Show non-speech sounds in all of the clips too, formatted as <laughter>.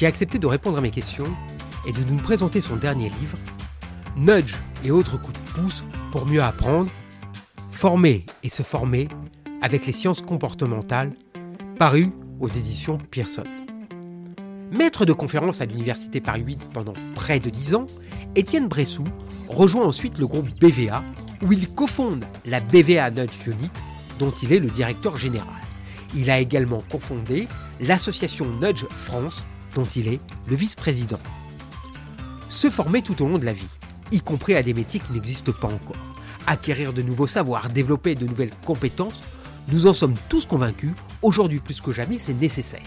qui a accepté de répondre à mes questions et de nous présenter son dernier livre, Nudge et autres coups de pouce pour mieux apprendre, former et se former avec les sciences comportementales, paru aux éditions Pearson. Maître de conférence à l'Université Paris 8 pendant près de 10 ans, Étienne Bressou rejoint ensuite le groupe BVA, où il cofonde la BVA Nudge Unit, dont il est le directeur général. Il a également cofondé l'association Nudge France, dont il est le vice-président. Se former tout au long de la vie, y compris à des métiers qui n'existent pas encore. Acquérir de nouveaux savoirs, développer de nouvelles compétences, nous en sommes tous convaincus, aujourd'hui plus que jamais c'est nécessaire.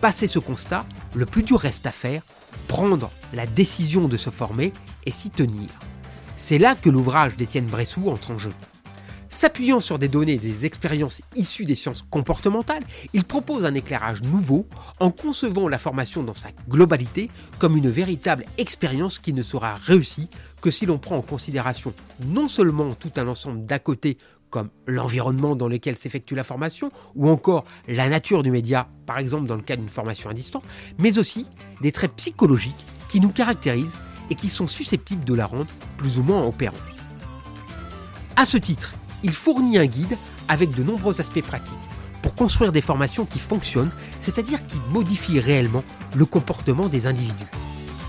Passé ce constat, le plus dur reste à faire, prendre la décision de se former et s'y tenir. C'est là que l'ouvrage d'Étienne Bressou entre en jeu. S'appuyant sur des données et des expériences issues des sciences comportementales, il propose un éclairage nouveau en concevant la formation dans sa globalité comme une véritable expérience qui ne sera réussie que si l'on prend en considération non seulement tout un ensemble d'à côté comme l'environnement dans lequel s'effectue la formation, ou encore la nature du média, par exemple dans le cas d'une formation à distance, mais aussi des traits psychologiques qui nous caractérisent et qui sont susceptibles de la rendre plus ou moins opérante. À ce titre, il fournit un guide avec de nombreux aspects pratiques pour construire des formations qui fonctionnent, c'est-à-dire qui modifient réellement le comportement des individus.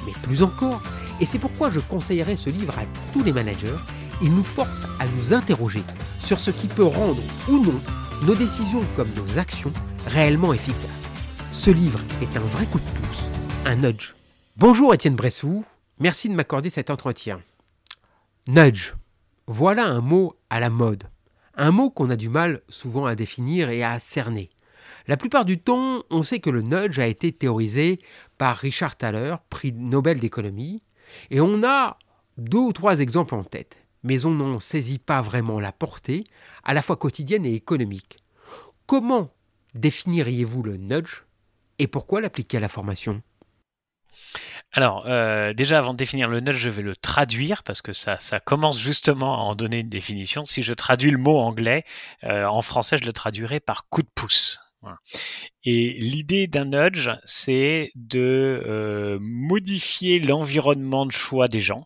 Mais plus encore, et c'est pourquoi je conseillerais ce livre à tous les managers, il nous force à nous interroger sur ce qui peut rendre ou non nos décisions comme nos actions réellement efficaces. Ce livre est un vrai coup de pouce, un nudge. Bonjour Étienne Bressou, merci de m'accorder cet entretien. Nudge, voilà un mot à la mode, un mot qu'on a du mal souvent à définir et à cerner. La plupart du temps, on sait que le nudge a été théorisé par Richard Thaler, prix Nobel d'économie, et on a deux ou trois exemples en tête mais on n'en saisit pas vraiment la portée, à la fois quotidienne et économique. Comment définiriez-vous le nudge et pourquoi l'appliquer à la formation? Alors, euh, déjà, avant de définir le nudge, je vais le traduire parce que ça, commence justement à en donner une définition. Si je traduis le mot anglais, euh, en français, je le traduirai par coup de pouce. Et l'idée d'un nudge, c'est de euh, modifier l'environnement de choix des gens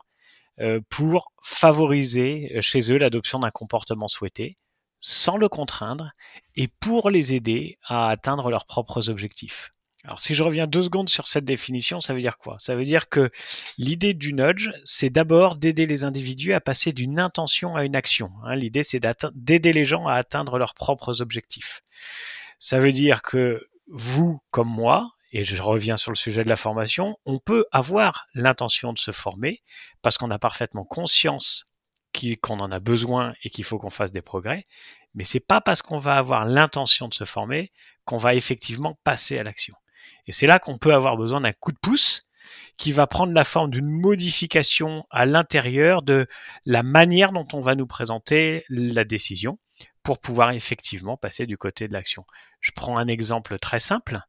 pour favoriser chez eux l'adoption d'un comportement souhaité sans le contraindre et pour les aider à atteindre leurs propres objectifs. Alors si je reviens deux secondes sur cette définition, ça veut dire quoi? Ça veut dire que l'idée du nudge, c'est d'abord d'aider les individus à passer d'une intention à une action. Hein. l'idée, c'est d'aider les gens à atteindre leurs propres objectifs. Ça veut dire que vous, comme moi, et je reviens sur le sujet de la formation, on peut avoir l'intention de se former parce qu'on a parfaitement conscience qu'on en a besoin et qu'il faut qu'on fasse des progrès, mais c'est pas parce qu'on va avoir l'intention de se former qu'on va effectivement passer à l'action. Et c'est là qu'on peut avoir besoin d'un coup de pouce qui va prendre la forme d'une modification à l'intérieur de la manière dont on va nous présenter la décision pour pouvoir effectivement passer du côté de l'action. Je prends un exemple très simple.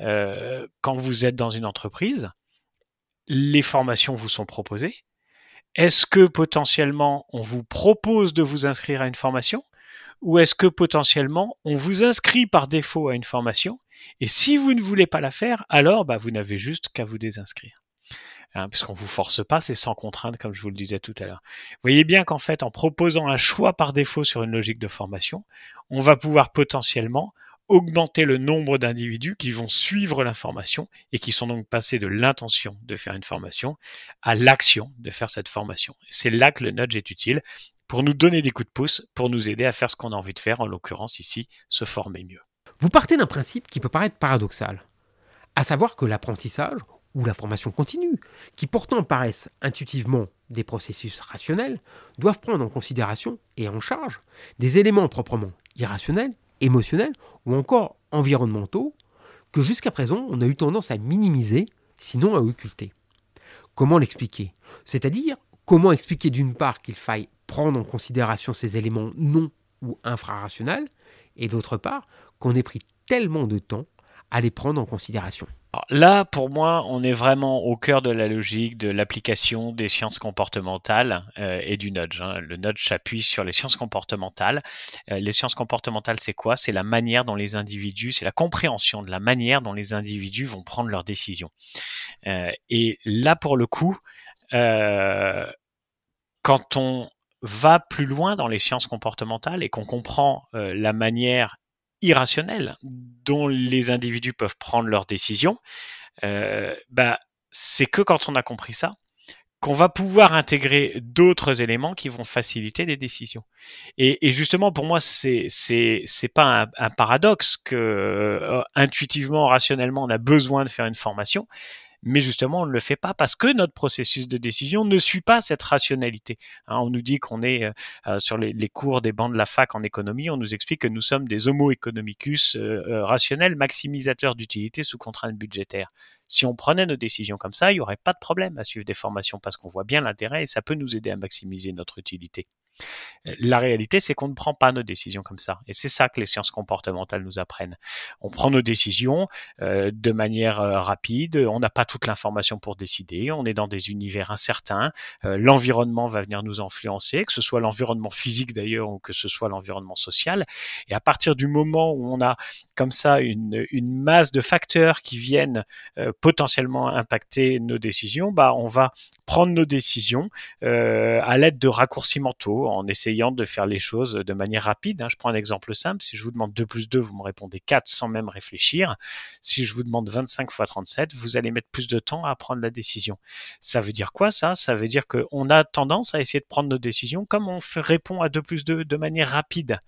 Euh, quand vous êtes dans une entreprise, les formations vous sont proposées. Est-ce que potentiellement on vous propose de vous inscrire à une formation ou est-ce que potentiellement on vous inscrit par défaut à une formation et si vous ne voulez pas la faire, alors bah, vous n'avez juste qu'à vous désinscrire hein, puisqu'on vous force pas, c'est sans contrainte, comme je vous le disais tout à l'heure. Voyez bien qu'en fait, en proposant un choix par défaut sur une logique de formation, on va pouvoir potentiellement augmenter le nombre d'individus qui vont suivre l'information et qui sont donc passés de l'intention de faire une formation à l'action de faire cette formation. C'est là que le nudge est utile pour nous donner des coups de pouce, pour nous aider à faire ce qu'on a envie de faire, en l'occurrence ici, se former mieux. Vous partez d'un principe qui peut paraître paradoxal, à savoir que l'apprentissage ou la formation continue, qui pourtant paraissent intuitivement des processus rationnels, doivent prendre en considération et en charge des éléments proprement irrationnels émotionnels ou encore environnementaux que jusqu'à présent on a eu tendance à minimiser sinon à occulter. Comment l'expliquer? C'est-à-dire, comment expliquer d'une part qu'il faille prendre en considération ces éléments non ou infrarationnels, et d'autre part, qu'on ait pris tellement de temps à les prendre en considération. là, pour moi, on est vraiment au cœur de la logique de l'application des sciences comportementales euh, et du nudge. Hein. Le nudge s'appuie sur les sciences comportementales. Euh, les sciences comportementales, c'est quoi? C'est la manière dont les individus, c'est la compréhension de la manière dont les individus vont prendre leurs décisions. Euh, et là, pour le coup, quand on va plus loin dans les sciences comportementales et qu'on comprend la manière irrationnelle dont les individus peuvent prendre leurs décisions, euh, bah, c'est que quand on a compris ça, qu'on va pouvoir intégrer d'autres éléments qui vont faciliter des décisions. Et, justement, pour moi, c'est c'est c'est pas un, un, paradoxe que euh, intuitivement, rationnellement, on a besoin de faire une formation mais justement on ne le fait pas parce que notre processus de décision ne suit pas cette rationalité. Hein, on nous dit qu'on est euh, euh, sur les, cours des bancs de la fac en économie, on nous explique que nous sommes des homo economicus euh, rationnels, maximisateurs d'utilité sous contrainte budgétaire. Si on prenait nos décisions comme ça, il n'y aurait pas de problème à suivre des formations parce qu'on voit bien l'intérêt et ça peut nous aider à maximiser notre utilité. La réalité, c'est qu'on ne prend pas nos décisions comme ça. Et c'est ça que les sciences comportementales nous apprennent. On prend nos décisions euh, de manière euh, rapide, on n'a pas toute l'information pour décider, on est dans des univers incertains, euh, l'environnement va venir nous influencer, que ce soit l'environnement physique d'ailleurs ou que ce soit l'environnement social. Et à partir du moment où on a comme ça une, une masse de facteurs qui viennent potentiellement impacter nos décisions, bah, on va prendre nos décisions à l'aide de raccourcis mentaux en essayant de faire les choses de manière rapide. Hein. Je prends un exemple simple. Si je vous demande 2 plus 2, vous me répondez 4 sans même réfléchir. Si je vous demande 25 fois 37, vous allez mettre plus de temps à prendre la décision. Ça veut dire quoi ça? Ça veut dire qu'on a tendance à essayer de prendre nos décisions comme on répond à 2 plus 2 de manière rapide.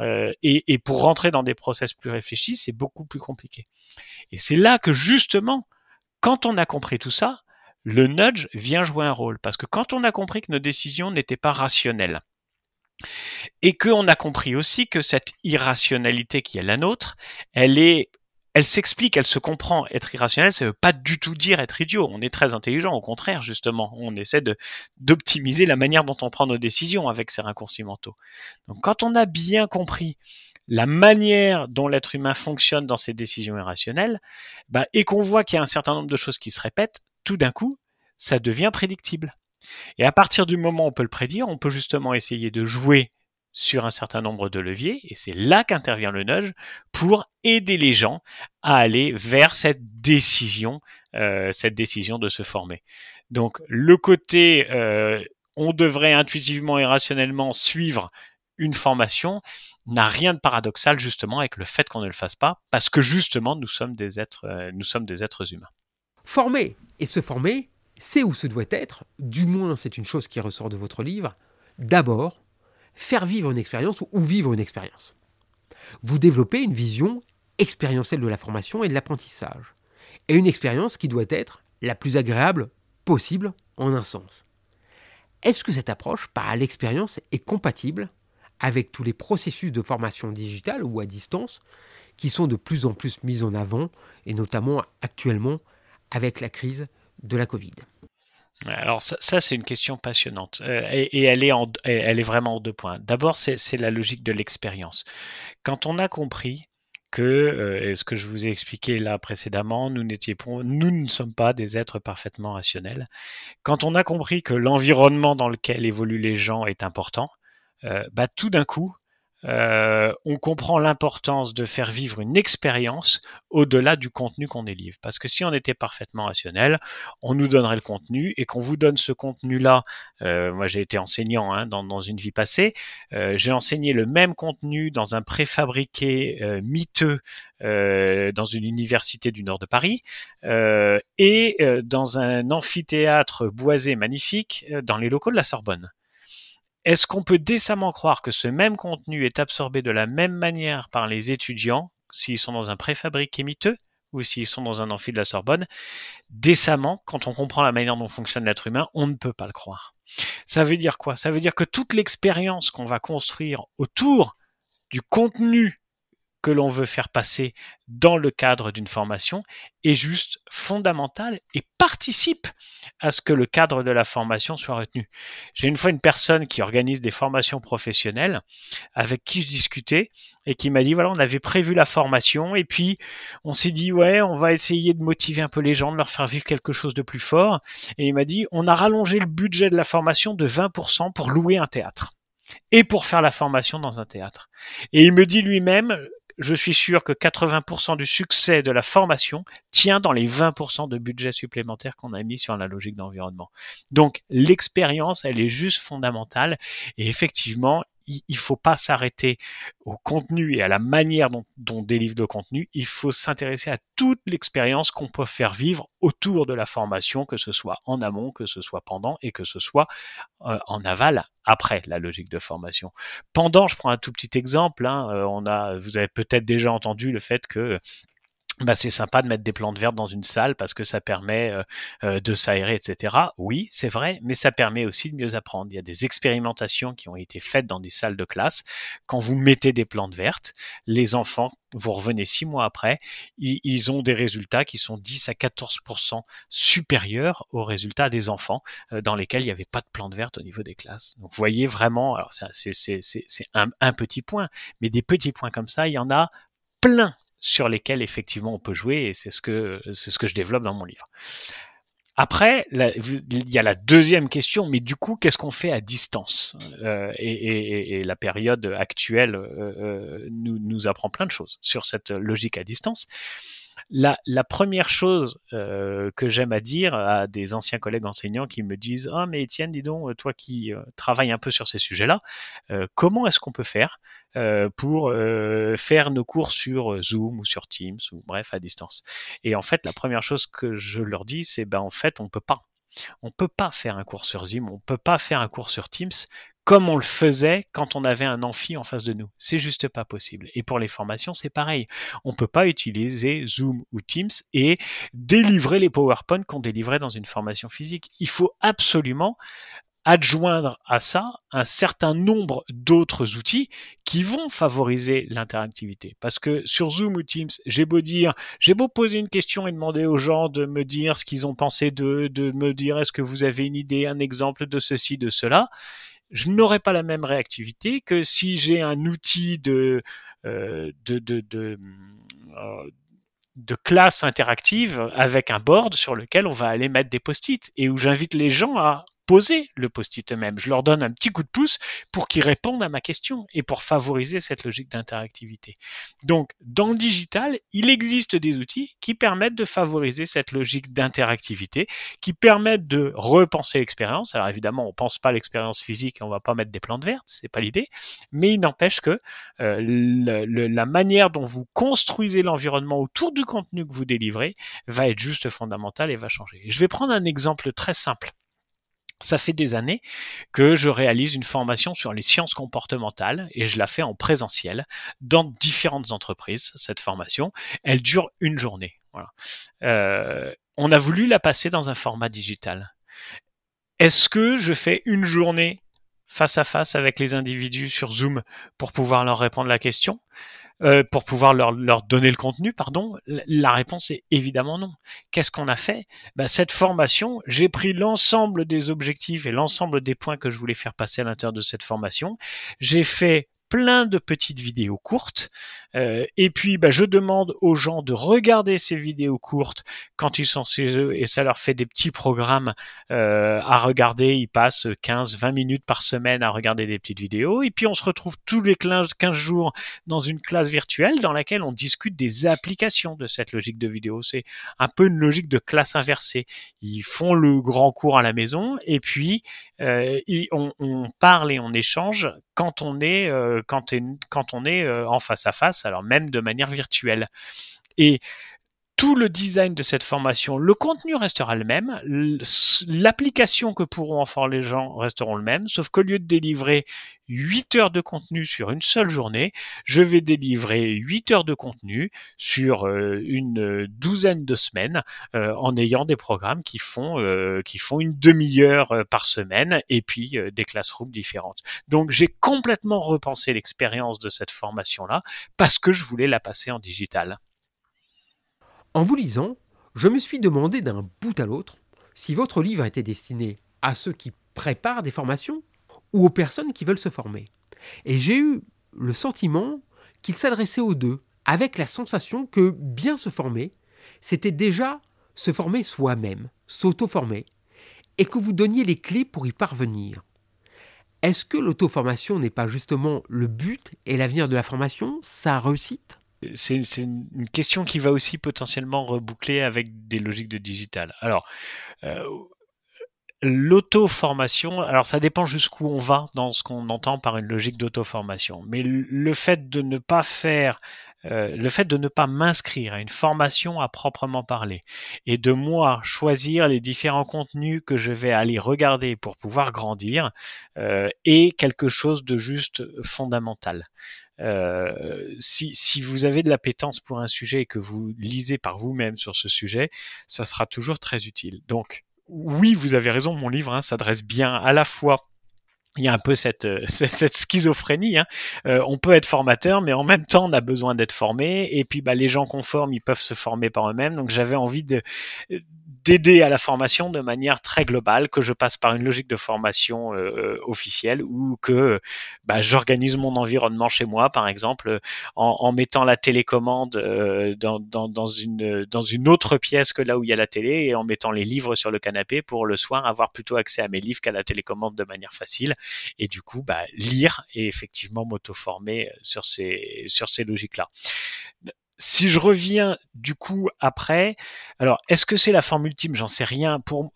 Euh, et, et pour rentrer dans des process plus réfléchis, c'est beaucoup plus compliqué. Et c'est là que justement, quand on a compris tout ça, le nudge vient jouer un rôle. Parce que quand on a compris que nos décisions n'étaient pas rationnelles, et qu'on a compris aussi que cette irrationalité qui est la nôtre, elle est elle s'explique, elle se comprend. Être irrationnel, ça veut pas du tout dire être idiot. On est très intelligent, au contraire, justement. On essaie d'optimiser la manière dont on prend nos décisions avec ces raccourcis mentaux. Donc, quand on a bien compris la manière dont l'être humain fonctionne dans ses décisions irrationnelles, bah, et qu'on voit qu'il y a un certain nombre de choses qui se répètent, tout d'un coup, ça devient prédictible. Et à partir du moment où on peut le prédire, on peut justement essayer de jouer sur un certain nombre de leviers, et c'est là qu'intervient le nudge pour aider les gens à aller vers cette décision, euh, cette décision de se former. Donc le côté euh, on devrait intuitivement et rationnellement suivre une formation n'a rien de paradoxal justement avec le fait qu'on ne le fasse pas, parce que justement nous sommes des êtres, euh, nous sommes des êtres humains. Former et se former, c'est où ce doit être, du moins c'est une chose qui ressort de votre livre, d'abord faire vivre une expérience ou vivre une expérience. Vous développez une vision expérientielle de la formation et de l'apprentissage, et une expérience qui doit être la plus agréable possible en un sens. Est-ce que cette approche par l'expérience est compatible avec tous les processus de formation digitale ou à distance qui sont de plus en plus mis en avant, et notamment actuellement avec la crise de la Covid alors ça, c'est une question passionnante euh, et, elle, est elle est vraiment en deux points. D'abord, c'est la logique de l'expérience. Quand on a compris que, euh, ce que je vous ai expliqué là précédemment, nous, nous ne sommes pas des êtres parfaitement rationnels. Quand on a compris que l'environnement dans lequel évoluent les gens est important, euh, bah, tout d'un coup, euh, on comprend l'importance de faire vivre une expérience au-delà du contenu qu'on délivre. Parce que si on était parfaitement rationnel, on nous donnerait le contenu et qu'on vous donne ce contenu-là. Euh, moi, j'ai été enseignant hein, dans, une vie passée. Euh, j'ai enseigné le même contenu dans un préfabriqué miteux dans une université du nord de Paris et dans un amphithéâtre boisé magnifique dans les locaux de la Sorbonne. Est-ce qu'on peut décemment croire que ce même contenu est absorbé de la même manière par les étudiants s'ils sont dans un préfabriqué miteux ou s'ils sont dans un amphi de la Sorbonne Décemment, quand on comprend la manière dont fonctionne l'être humain, on ne peut pas le croire. Ça veut dire quoi? Ça veut dire que toute l'expérience qu'on va construire autour du contenu que l'on veut faire passer dans le cadre d'une formation est juste fondamental et participe à ce que le cadre de la formation soit retenu. J'ai une fois une personne qui organise des formations professionnelles avec qui je discutais et qui m'a dit voilà, on avait prévu la formation et puis on s'est dit ouais, on va essayer de motiver un peu les gens, de leur faire vivre quelque chose de plus fort et il m'a dit on a rallongé le budget de la formation de 20% pour louer un théâtre et pour faire la formation dans un théâtre. Et il me dit lui-même, je suis sûr que 80% du succès de la formation tient dans les 20% de budget supplémentaire qu'on a mis sur la logique d'environnement. Donc l'expérience, elle est juste fondamentale et effectivement, il ne faut pas s'arrêter au contenu et à la manière dont, on délivre le contenu. Il faut s'intéresser à toute l'expérience qu'on peut faire vivre autour de la formation, que ce soit en amont, que ce soit pendant et que ce soit euh, en aval après la logique de formation. Pendant, je prends un tout petit exemple. Hein, euh, vous avez peut-être déjà entendu le fait que bah, c'est sympa de mettre des plantes vertes dans une salle parce que ça permet euh, euh, de s'aérer, etc. Oui, c'est vrai, mais ça permet aussi de mieux apprendre. Il y a des expérimentations qui ont été faites dans des salles de classe. Quand vous mettez des plantes vertes, les enfants, vous revenez six mois après, ils, ont des résultats qui sont 10 à 14% supérieurs aux résultats des enfants euh, dans lesquels il n'y avait pas de plantes vertes au niveau des classes. Donc, vous voyez vraiment, alors c'est un, un petit point, mais des petits points comme ça, il y en a plein sur lesquels effectivement on peut jouer et c'est ce que c'est ce que je développe dans mon livre. Après, il y a la deuxième question, mais du coup, qu'est-ce qu'on fait à distance? Euh, et, la période actuelle euh, euh, nous, nous apprend plein de choses sur cette logique à distance. La, première chose euh, que j'aime à dire à des anciens collègues enseignants qui me disent Ah, mais Étienne, dis donc, toi qui euh, travailles un peu sur ces sujets-là, euh, comment est-ce qu'on peut faire pour faire nos cours sur Zoom ou sur Teams ou bref à distance? Et en fait, la première chose que je leur dis, c'est ben en fait, on peut pas. On peut pas faire un cours sur Zoom, on peut pas faire un cours sur Teams comme on le faisait quand on avait un amphi en face de nous. C'est juste pas possible. Et pour les formations, c'est pareil. On peut pas utiliser Zoom ou Teams et délivrer les PowerPoint qu'on délivrait dans une formation physique. Il faut absolument adjoindre à ça un certain nombre d'autres outils qui vont favoriser l'interactivité. Parce que sur Zoom ou Teams, j'ai beau dire, j'ai beau poser une question et demander aux gens de me dire ce qu'ils ont pensé de, de me dire est-ce que vous avez une idée, un exemple de ceci, de cela je n'aurai pas la même réactivité que si j'ai un outil de, euh, euh, de classe interactive avec un board sur lequel on va aller mettre des post-it et où j'invite les gens à poser le post-it eux-mêmes. Je leur donne un petit coup de pouce pour qu'ils répondent à ma question et pour favoriser cette logique d'interactivité. Donc, dans le digital, il existe des outils qui permettent de favoriser cette logique d'interactivité, qui permettent de repenser l'expérience. Alors évidemment, on pense pas l'expérience physique on va pas mettre des plantes vertes, c'est pas l'idée, mais il n'empêche que euh, la manière dont vous construisez l'environnement autour du contenu que vous délivrez va être juste fondamentale et va changer. Je vais prendre un exemple très simple. Ça fait des années que je réalise une formation sur les sciences comportementales et je la fais en présentiel dans différentes entreprises. Cette formation, elle dure une journée. Euh, on a voulu la passer dans un format digital. Est-ce que je fais une journée face à face avec les individus sur Zoom pour pouvoir leur répondre la question? Euh, pour pouvoir leur, leur, donner le contenu, pardon La réponse est évidemment non. Qu'est-ce qu'on a fait? Bah, Cette formation, j'ai pris l'ensemble des objectifs et l'ensemble des points que je voulais faire passer à l'intérieur de cette formation. J'ai fait plein de petites vidéos courtes. Euh, et puis, bah, je demande aux gens de regarder ces vidéos courtes quand ils sont chez eux et ça leur fait des petits programmes euh, à regarder. Ils passent 15-20 minutes par semaine à regarder des petites vidéos. Et puis, on se retrouve tous les 15 jours dans une classe virtuelle dans laquelle on discute des applications de cette logique de vidéo. C'est un peu une logique de classe inversée. Ils font le grand cours à la maison et puis euh, on, on, parle et on échange quand on est euh, quand, quand, on est euh, en face à face, alors même de manière virtuelle. Et tout le design de cette formation, le contenu restera le même, l'application que pourront en faire les gens resteront le même, sauf qu'au lieu de délivrer 8 heures de contenu sur une seule journée, je vais délivrer 8 heures de contenu sur euh, une douzaine de semaines euh, en ayant des programmes qui font, euh, qui font une demi-heure par semaine et puis des classrooms différentes. Donc j'ai complètement repensé l'expérience de cette formation-là parce que je voulais la passer en digital. En vous lisant, je me suis demandé d'un bout à l'autre si votre livre était destiné à ceux qui préparent des formations ou aux personnes qui veulent se former. Et j'ai eu le sentiment qu'il s'adressait aux deux, avec la sensation que bien se former, c'était déjà se former soi-même, s'auto-former, et que vous donniez les clés pour y parvenir. Est-ce que l'auto-formation n'est pas justement le but et l'avenir de la formation, sa réussite? C'est une question qui va aussi potentiellement reboucler avec des logiques de digital. Alors, euh, l'auto-formation, alors ça dépend jusqu'où on va dans ce qu'on entend par une logique d'auto-formation. Mais le fait de ne pas faire euh, le fait de ne pas m'inscrire à une formation à proprement parler et de moi choisir les différents contenus que je vais aller regarder pour pouvoir grandir euh, est quelque chose de juste fondamental. Euh, si, si, vous avez de l'appétence pour un sujet et que vous lisez par vous-même sur ce sujet, ça sera toujours très utile. Donc, oui, vous avez raison, mon livre hein, s'adresse bien à la fois il y a un peu cette, euh, <laughs> cette, schizophrénie. Hein. Euh, on peut être formateur, mais en même temps, on a besoin d'être formé. Et puis, bah, les gens qu'on forme, ils peuvent se former par eux-mêmes. Donc, j'avais envie de d'aider à la formation de manière très globale, que je passe par une logique de formation euh, officielle ou que bah, j'organise mon environnement chez moi, par exemple, en, en mettant la télécommande euh, dans, dans, dans, une, dans une autre pièce que là où il y a la télé et en mettant les livres sur le canapé pour le soir avoir plutôt accès à mes livres qu'à la télécommande de manière facile. Et du coup bah, lire et effectivement m'auto-former sur ces, sur ces logiques-là si je reviens du coup après, alors est-ce que c'est la forme ultime? J'en sais rien. Pour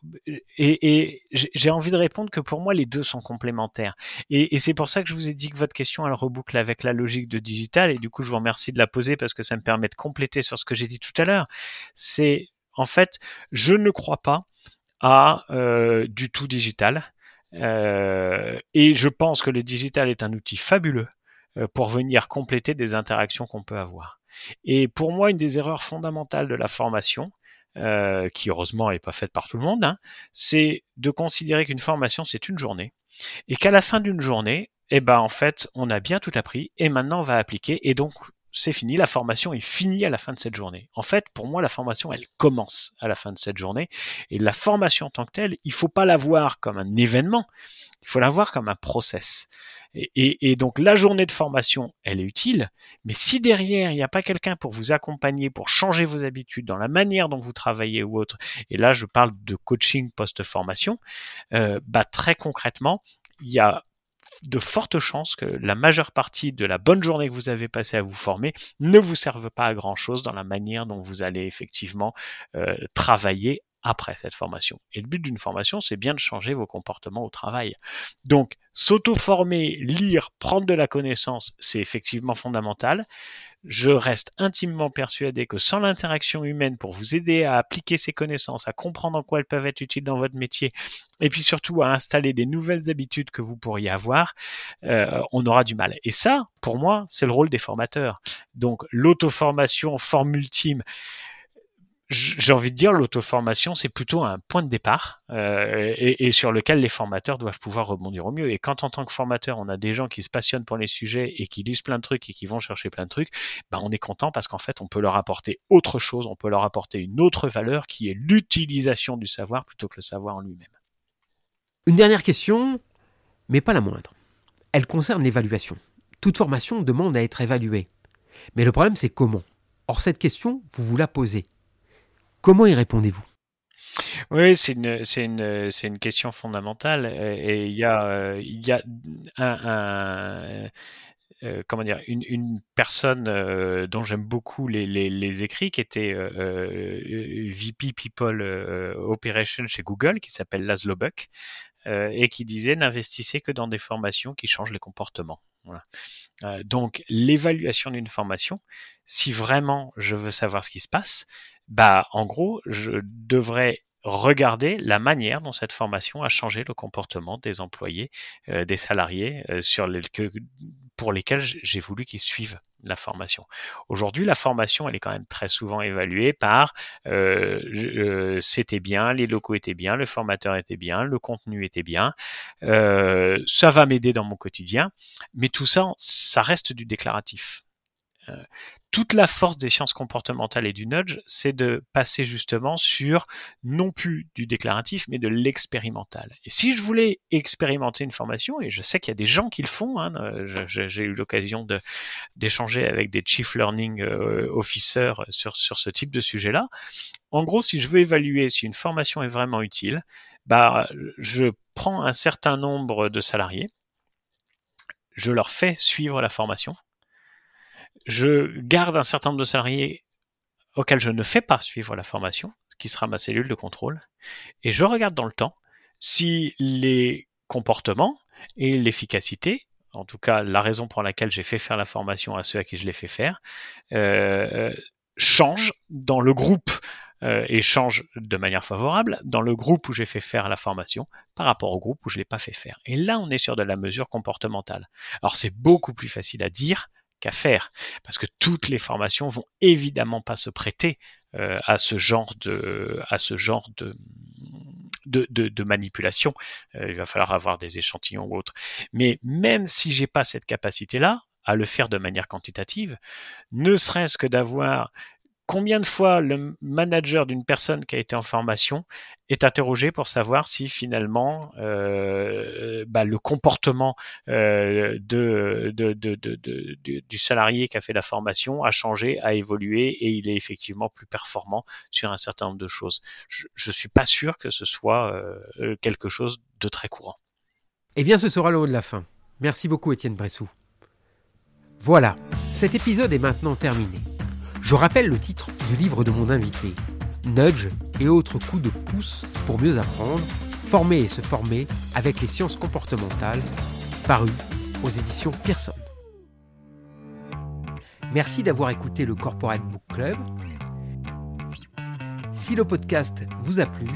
et, j'ai envie de répondre que pour moi les deux sont complémentaires. Et, c'est pour ça que je vous ai dit que votre question elle reboucle avec la logique de digital. Et du coup je vous remercie de la poser parce que ça me permet de compléter sur ce que j'ai dit tout à l'heure. C'est en fait je ne crois pas à euh, du tout digital. Euh, et je pense que le digital est un outil fabuleux euh, pour venir compléter des interactions qu'on peut avoir. Et pour moi, une des erreurs fondamentales de la formation, euh, qui heureusement n'est pas faite par tout le monde, hein, c'est de considérer qu'une formation c'est une journée et qu'à la fin d'une journée, eh ben en fait, on a bien tout appris et maintenant on va appliquer et donc c'est fini, la formation est finie à la fin de cette journée. En fait, pour moi, la formation, elle commence à la fin de cette journée. Et la formation en tant que telle, il faut pas la voir comme un événement, il faut la voir comme un process. Et, donc la journée de formation, elle est utile, mais si derrière, il n'y a pas quelqu'un pour vous accompagner, pour changer vos habitudes dans la manière dont vous travaillez ou autre, et là je parle de coaching post-formation, euh, bah, très concrètement, il y a de fortes chances que la majeure partie de la bonne journée que vous avez passée à vous former ne vous serve pas à grand chose dans la manière dont vous allez effectivement euh, travailler après cette formation. Et le but d'une formation, c'est bien de changer vos comportements au travail. Donc, s'auto-former, lire, prendre de la connaissance, c'est effectivement fondamental. Je reste intimement persuadé que sans l'interaction humaine pour vous aider à appliquer ces connaissances, à comprendre en quoi elles peuvent être utiles dans votre métier, et puis surtout à installer des nouvelles habitudes que vous pourriez avoir, euh, on aura du mal. Et ça, pour moi, c'est le rôle des formateurs. Donc l'auto-formation, forme ultime, j'ai envie de dire, l'auto-formation, c'est plutôt un point de départ euh, et, sur lequel les formateurs doivent pouvoir rebondir au mieux. Et quand en tant que formateur, on a des gens qui se passionnent pour les sujets et qui lisent plein de trucs et qui vont chercher plein de trucs, ben on est content parce qu'en fait, on peut leur apporter autre chose, on peut leur apporter une autre valeur qui est l'utilisation du savoir plutôt que le savoir en lui-même. Une dernière question, mais pas la moindre. Elle concerne l'évaluation. Toute formation demande à être évaluée. Mais le problème, c'est comment? Or, cette question, vous vous la posez. Comment y répondez-vous? Oui, c'est une, une, une question fondamentale. Et il y a, il y a un, euh, comment dire, une, une personne euh, dont j'aime beaucoup les, les, écrits, qui était euh, VP People Operation chez Google, qui s'appelle Laszlo Buck, et qui disait n'investissez que dans des formations qui changent les comportements. Donc l'évaluation d'une formation, si vraiment je veux savoir ce qui se passe, bah, en gros, je devrais regarder la manière dont cette formation a changé le comportement des employés, euh, des salariés euh, sur pour lesquels j'ai voulu qu'ils suivent la formation. Aujourd'hui, la formation, elle est quand même très souvent évaluée par euh, euh c'était bien, les locaux étaient bien, le formateur était bien, le contenu était bien, ça va m'aider dans mon quotidien, mais tout ça, ça reste du déclaratif. Euh, toute la force des sciences comportementales et du nudge, c'est de passer justement sur non plus du déclaratif, mais de l'expérimental. Et si je voulais expérimenter une formation, et je sais qu'il y a des gens qui le font, hein, euh, j'ai eu l'occasion d'échanger avec des chief learning euh, officers sur, sur ce type de sujet-là. En gros, si je veux évaluer si une formation est vraiment utile, bah, je prends un certain nombre de salariés, je leur fais suivre la formation je garde un certain nombre de salariés auxquels je ne fais pas suivre la formation, qui sera ma cellule de contrôle, et je regarde dans le temps si les comportements et l'efficacité, en tout cas la raison pour laquelle j'ai fait faire la formation à ceux à qui je l'ai fait faire, euh, changent dans le groupe euh, et changent de manière favorable dans le groupe où j'ai fait faire la formation par rapport au groupe où je l'ai pas fait faire. Et là, on est sur de la mesure comportementale. Alors c'est beaucoup plus facile à dire qu'à faire, parce que toutes les formations vont évidemment pas se prêter euh, à ce genre de, manipulation. Euh, il va falloir avoir des échantillons ou autres. Mais même si j'ai pas cette capacité-là à le faire de manière quantitative, ne serait-ce que d'avoir combien de fois le manager d'une personne qui a été en formation est interrogé pour savoir si finalement euh, bah, le comportement euh, du salarié qui a fait la formation a changé, a évolué et il est effectivement plus performant sur un certain nombre de choses. Je ne suis pas sûr que ce soit euh, quelque chose de très courant. Eh bien, ce sera le haut de la fin. Merci beaucoup, Étienne Bressou. Voilà, cet épisode est maintenant terminé. Je rappelle le titre du livre de mon invité, Nudge et autres coups de pouce pour mieux apprendre, former et se former avec les sciences comportementales, paru aux éditions Pearson. Merci d'avoir écouté le Corporate Book Club. Si le podcast vous a plu,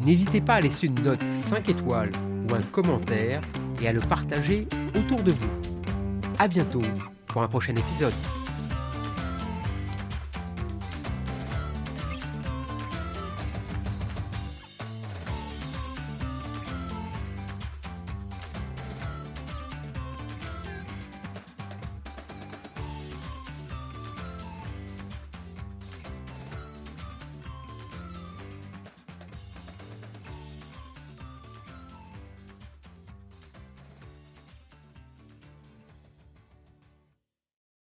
n'hésitez pas à laisser une note 5 étoiles ou un commentaire et à le partager autour de vous. A bientôt pour un prochain épisode.